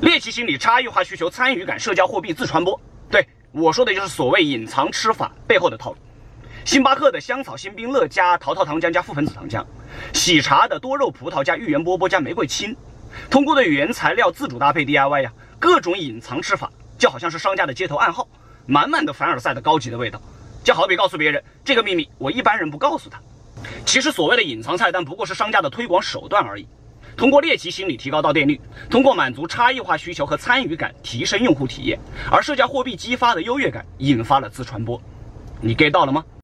猎奇心理、差异化需求、参与感、社交货币、自传播。对我说的就是所谓隐藏吃法背后的套路。星巴克的香草新冰乐加桃桃糖浆加覆盆子糖浆，喜茶的多肉葡萄加芋圆波波加玫瑰青，通过的原材料自主搭配 DIY 呀，各种隐藏吃法就好像是商家的街头暗号，满满的凡尔赛的高级的味道，就好比告诉别人这个秘密我一般人不告诉他。其实所谓的隐藏菜单不过是商家的推广手段而已。通过猎奇心理提高到店率，通过满足差异化需求和参与感提升用户体验，而社交货币激发的优越感引发了自传播。你 get 到了吗？